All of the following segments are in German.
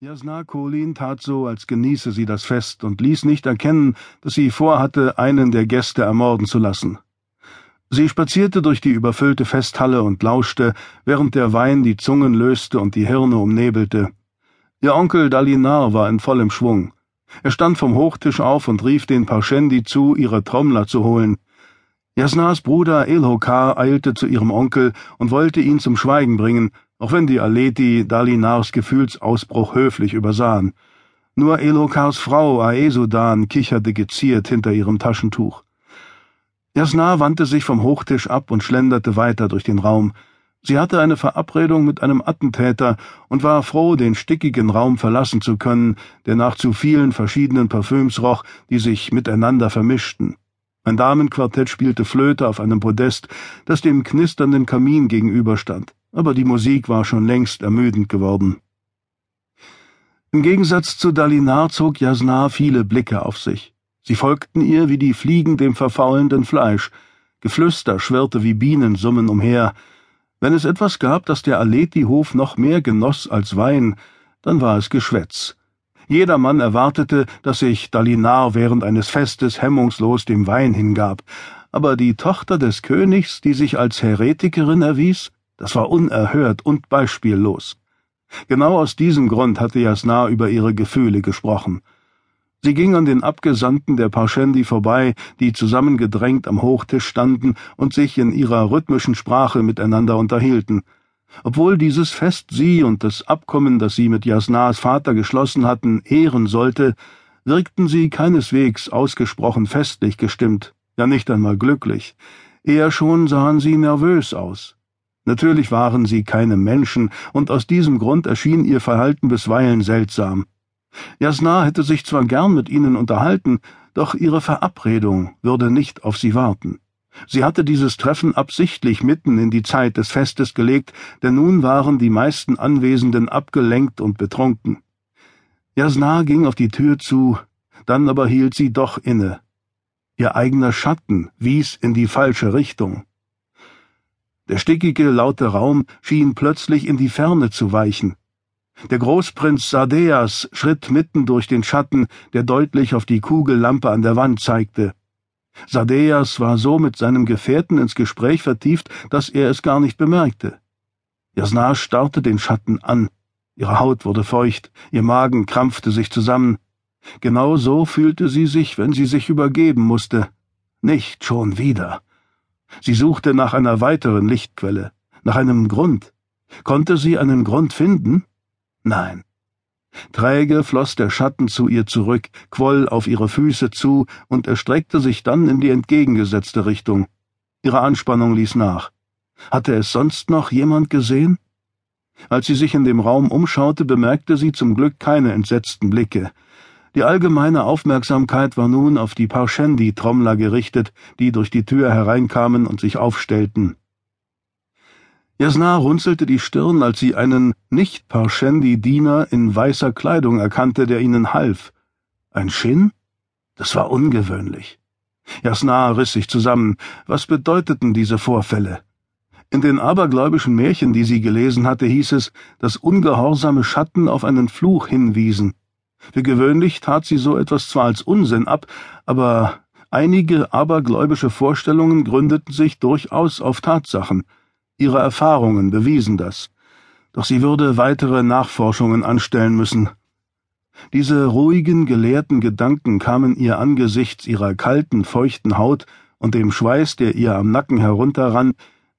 Jasna Kolin tat so, als genieße sie das Fest und ließ nicht erkennen, dass sie vorhatte, einen der Gäste ermorden zu lassen. Sie spazierte durch die überfüllte Festhalle und lauschte, während der Wein die Zungen löste und die Hirne umnebelte. Ihr Onkel Dalinar war in vollem Schwung. Er stand vom Hochtisch auf und rief den Parschendi zu, ihre Trommler zu holen. Jasnas Bruder Elhokar eilte zu ihrem Onkel und wollte ihn zum Schweigen bringen, auch wenn die Aleti Dalinars Gefühlsausbruch höflich übersahen. Nur Elokars Frau Aesudan kicherte geziert hinter ihrem Taschentuch. Jasna wandte sich vom Hochtisch ab und schlenderte weiter durch den Raum. Sie hatte eine Verabredung mit einem Attentäter und war froh, den stickigen Raum verlassen zu können, der nach zu vielen verschiedenen Parfüms roch, die sich miteinander vermischten. Ein Damenquartett spielte Flöte auf einem Podest, das dem knisternden Kamin gegenüberstand aber die Musik war schon längst ermüdend geworden. Im Gegensatz zu Dalinar zog Jasnar viele Blicke auf sich. Sie folgten ihr wie die Fliegen dem verfaulenden Fleisch. Geflüster schwirrte wie Bienensummen umher. Wenn es etwas gab, das der Aleti-Hof noch mehr genoss als Wein, dann war es Geschwätz. Jeder Mann erwartete, dass sich Dalinar während eines Festes hemmungslos dem Wein hingab, aber die Tochter des Königs, die sich als Heretikerin erwies, das war unerhört und beispiellos. Genau aus diesem Grund hatte Jasna über ihre Gefühle gesprochen. Sie ging an den Abgesandten der Parschendi vorbei, die zusammengedrängt am Hochtisch standen und sich in ihrer rhythmischen Sprache miteinander unterhielten. Obwohl dieses Fest sie und das Abkommen, das sie mit Jasnas Vater geschlossen hatten, ehren sollte, wirkten sie keineswegs ausgesprochen festlich gestimmt, ja nicht einmal glücklich. Eher schon sahen sie nervös aus. Natürlich waren sie keine Menschen, und aus diesem Grund erschien ihr Verhalten bisweilen seltsam. Jasna hätte sich zwar gern mit ihnen unterhalten, doch ihre Verabredung würde nicht auf sie warten. Sie hatte dieses Treffen absichtlich mitten in die Zeit des Festes gelegt, denn nun waren die meisten Anwesenden abgelenkt und betrunken. Jasna ging auf die Tür zu, dann aber hielt sie doch inne. Ihr eigener Schatten wies in die falsche Richtung. Der stickige, laute Raum schien plötzlich in die Ferne zu weichen. Der Großprinz Sardeas schritt mitten durch den Schatten, der deutlich auf die Kugellampe an der Wand zeigte. Sardeas war so mit seinem Gefährten ins Gespräch vertieft, dass er es gar nicht bemerkte. Jasna starrte den Schatten an. Ihre Haut wurde feucht, ihr Magen krampfte sich zusammen. Genau so fühlte sie sich, wenn sie sich übergeben musste. Nicht schon wieder. Sie suchte nach einer weiteren Lichtquelle, nach einem Grund. Konnte sie einen Grund finden? Nein. Träge floss der Schatten zu ihr zurück, quoll auf ihre Füße zu und erstreckte sich dann in die entgegengesetzte Richtung. Ihre Anspannung ließ nach. Hatte es sonst noch jemand gesehen? Als sie sich in dem Raum umschaute, bemerkte sie zum Glück keine entsetzten Blicke. Die allgemeine Aufmerksamkeit war nun auf die Parschendi-Trommler gerichtet, die durch die Tür hereinkamen und sich aufstellten. Jasna runzelte die Stirn, als sie einen Nicht-Parschendi-Diener in weißer Kleidung erkannte, der ihnen half. Ein Schinn? Das war ungewöhnlich. Jasna riss sich zusammen. Was bedeuteten diese Vorfälle? In den abergläubischen Märchen, die sie gelesen hatte, hieß es, dass ungehorsame Schatten auf einen Fluch hinwiesen. Für gewöhnlich tat sie so etwas zwar als Unsinn ab, aber einige abergläubische Vorstellungen gründeten sich durchaus auf Tatsachen. Ihre Erfahrungen bewiesen das. Doch sie würde weitere Nachforschungen anstellen müssen. Diese ruhigen, gelehrten Gedanken kamen ihr angesichts ihrer kalten, feuchten Haut und dem Schweiß, der ihr am Nacken herunterrann,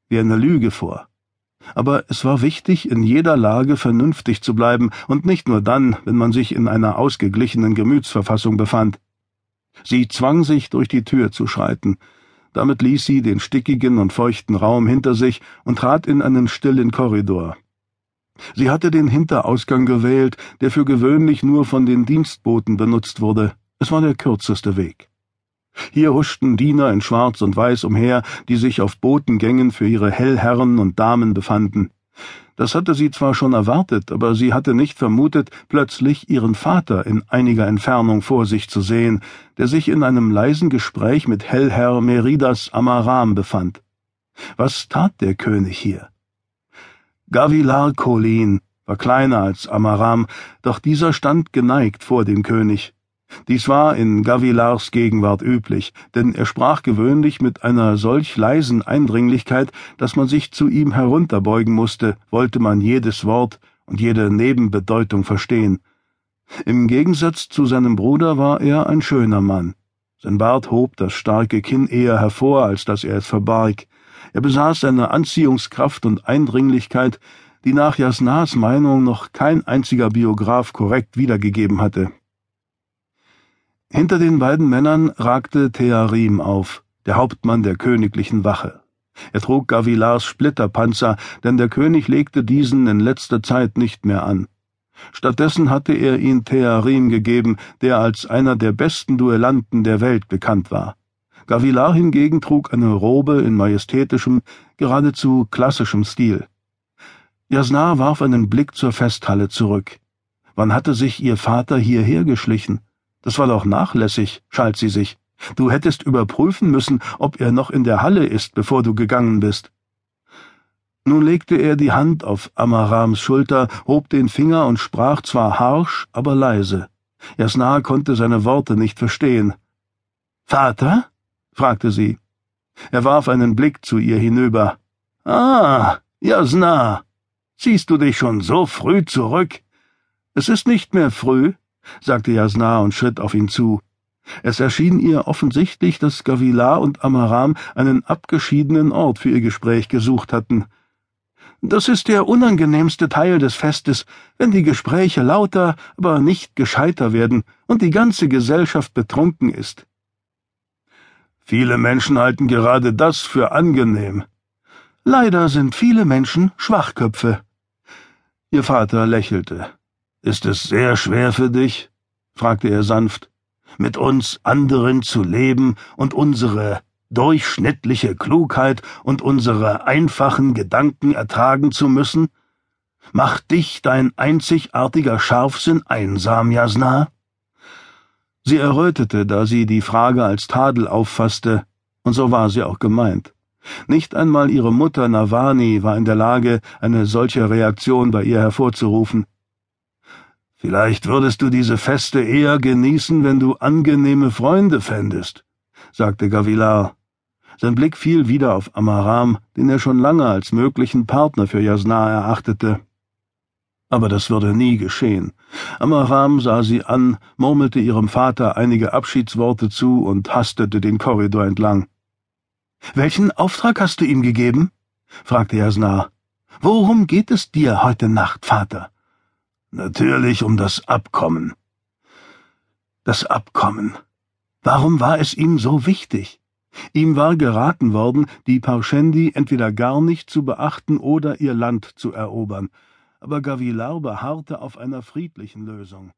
wie eine Lüge vor aber es war wichtig, in jeder Lage vernünftig zu bleiben und nicht nur dann, wenn man sich in einer ausgeglichenen Gemütsverfassung befand. Sie zwang sich, durch die Tür zu schreiten. Damit ließ sie den stickigen und feuchten Raum hinter sich und trat in einen stillen Korridor. Sie hatte den Hinterausgang gewählt, der für gewöhnlich nur von den Dienstboten benutzt wurde. Es war der kürzeste Weg. Hier huschten Diener in Schwarz und Weiß umher, die sich auf Botengängen für ihre Hellherren und Damen befanden. Das hatte sie zwar schon erwartet, aber sie hatte nicht vermutet, plötzlich ihren Vater in einiger Entfernung vor sich zu sehen, der sich in einem leisen Gespräch mit Hellherr Meridas Amaram befand. Was tat der König hier? Gavilar Colin, war kleiner als Amaram, doch dieser stand geneigt vor dem König. Dies war in Gavilars Gegenwart üblich, denn er sprach gewöhnlich mit einer solch leisen Eindringlichkeit, dass man sich zu ihm herunterbeugen musste, wollte man jedes Wort und jede Nebenbedeutung verstehen. Im Gegensatz zu seinem Bruder war er ein schöner Mann. Sein Bart hob das starke Kinn eher hervor, als dass er es verbarg. Er besaß eine Anziehungskraft und Eindringlichkeit, die nach Jasnars Meinung noch kein einziger Biograf korrekt wiedergegeben hatte. Hinter den beiden Männern ragte Thearim auf, der Hauptmann der königlichen Wache. Er trug Gavilars Splitterpanzer, denn der König legte diesen in letzter Zeit nicht mehr an. Stattdessen hatte er ihn Thearim gegeben, der als einer der besten Duellanten der Welt bekannt war. Gavilar hingegen trug eine Robe in majestätischem, geradezu klassischem Stil. Jasnar warf einen Blick zur Festhalle zurück. Wann hatte sich ihr Vater hierher geschlichen? Das war doch nachlässig, schalt sie sich. Du hättest überprüfen müssen, ob er noch in der Halle ist, bevor du gegangen bist. Nun legte er die Hand auf Amarams Schulter, hob den Finger und sprach zwar harsch, aber leise. Jasna konnte seine Worte nicht verstehen. Vater? fragte sie. Er warf einen Blick zu ihr hinüber. Ah, Jasna, ziehst du dich schon so früh zurück? Es ist nicht mehr früh, sagte Jasna und schritt auf ihn zu. Es erschien ihr offensichtlich, dass Gavilar und Amaram einen abgeschiedenen Ort für ihr Gespräch gesucht hatten. Das ist der unangenehmste Teil des Festes, wenn die Gespräche lauter, aber nicht gescheiter werden und die ganze Gesellschaft betrunken ist. Viele Menschen halten gerade das für angenehm. Leider sind viele Menschen Schwachköpfe. Ihr Vater lächelte. Ist es sehr schwer für dich? fragte er sanft, mit uns anderen zu leben und unsere durchschnittliche Klugheit und unsere einfachen Gedanken ertragen zu müssen? Macht dich dein einzigartiger Scharfsinn einsam, Jasna? Sie errötete, da sie die Frage als Tadel auffasste, und so war sie auch gemeint. Nicht einmal ihre Mutter Navani war in der Lage, eine solche Reaktion bei ihr hervorzurufen. Vielleicht würdest du diese Feste eher genießen, wenn du angenehme Freunde fändest, sagte Gavilar. Sein Blick fiel wieder auf Amaram, den er schon lange als möglichen Partner für Jasna erachtete. Aber das würde nie geschehen. Amaram sah sie an, murmelte ihrem Vater einige Abschiedsworte zu und hastete den Korridor entlang. Welchen Auftrag hast du ihm gegeben? fragte Jasna. Worum geht es dir heute Nacht, Vater? Natürlich um das Abkommen. Das Abkommen. Warum war es ihm so wichtig? Ihm war geraten worden, die Parschendi entweder gar nicht zu beachten oder ihr Land zu erobern, aber Gavilar beharrte auf einer friedlichen Lösung.